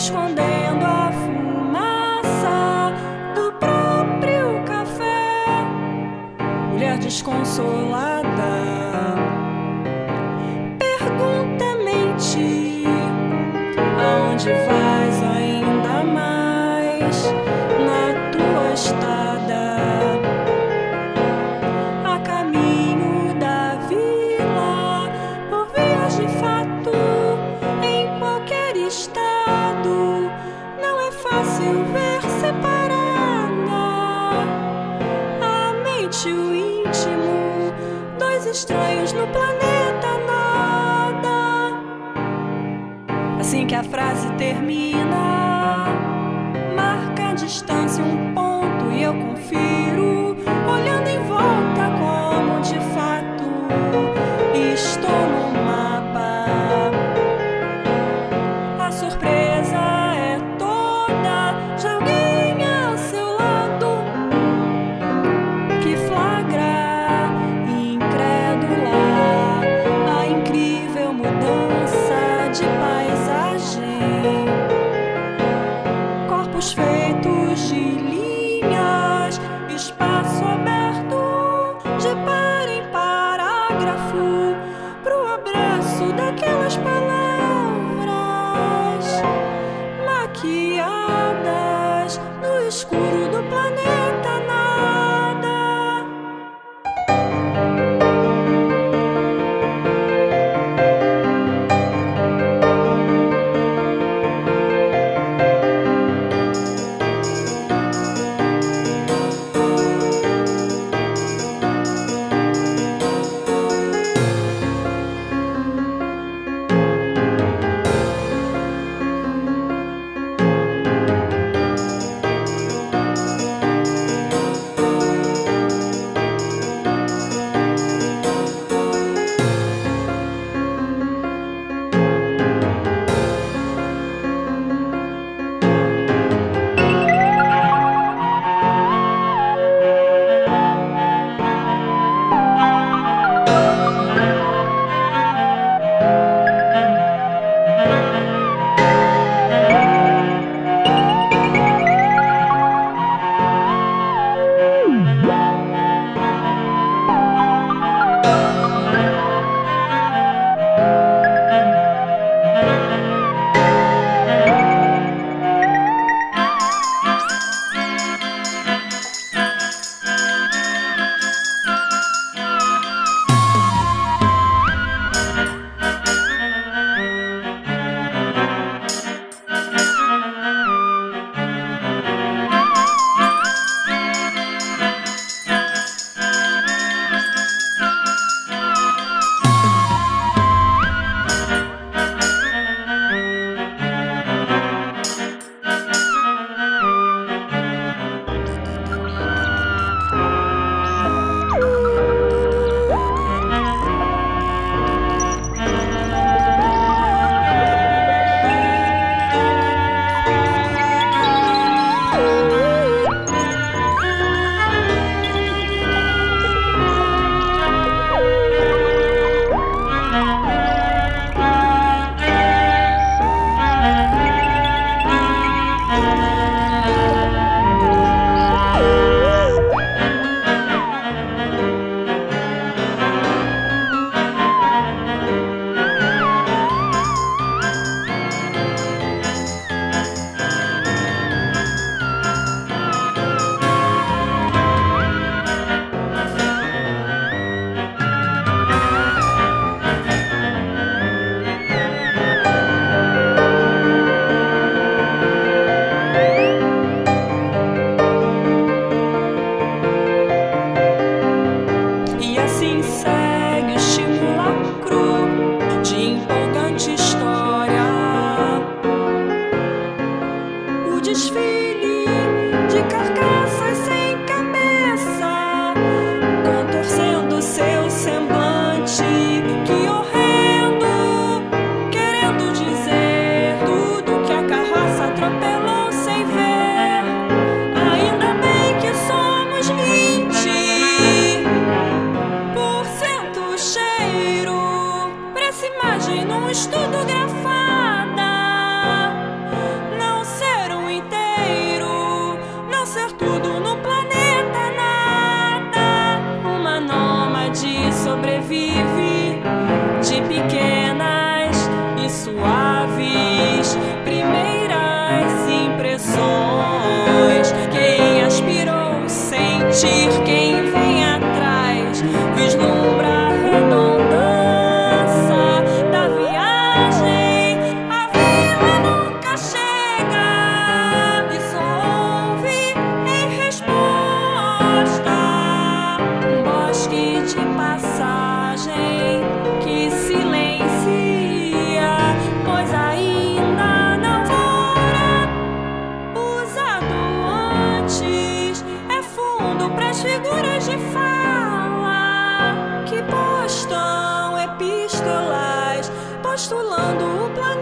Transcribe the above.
escondendo a fumaça do próprio café. Mulher desconsolada pergunta mente aonde vai. estranhos no planeta nada. Assim que a frase termina. corpos feitos de linhas, espaço aberto de par em parágrafo, pro abraço daquelas palavras maquiadas no escuro. desfile de carcaças sem cabeça, contorcendo seu semblante. Que horrendo, querendo dizer tudo que a carroça atropelou sem ver. Ainda bem que somos vinte por cento cheiro. Pra essa imagem, num estudo gráfico. achieve. postulando o planeta.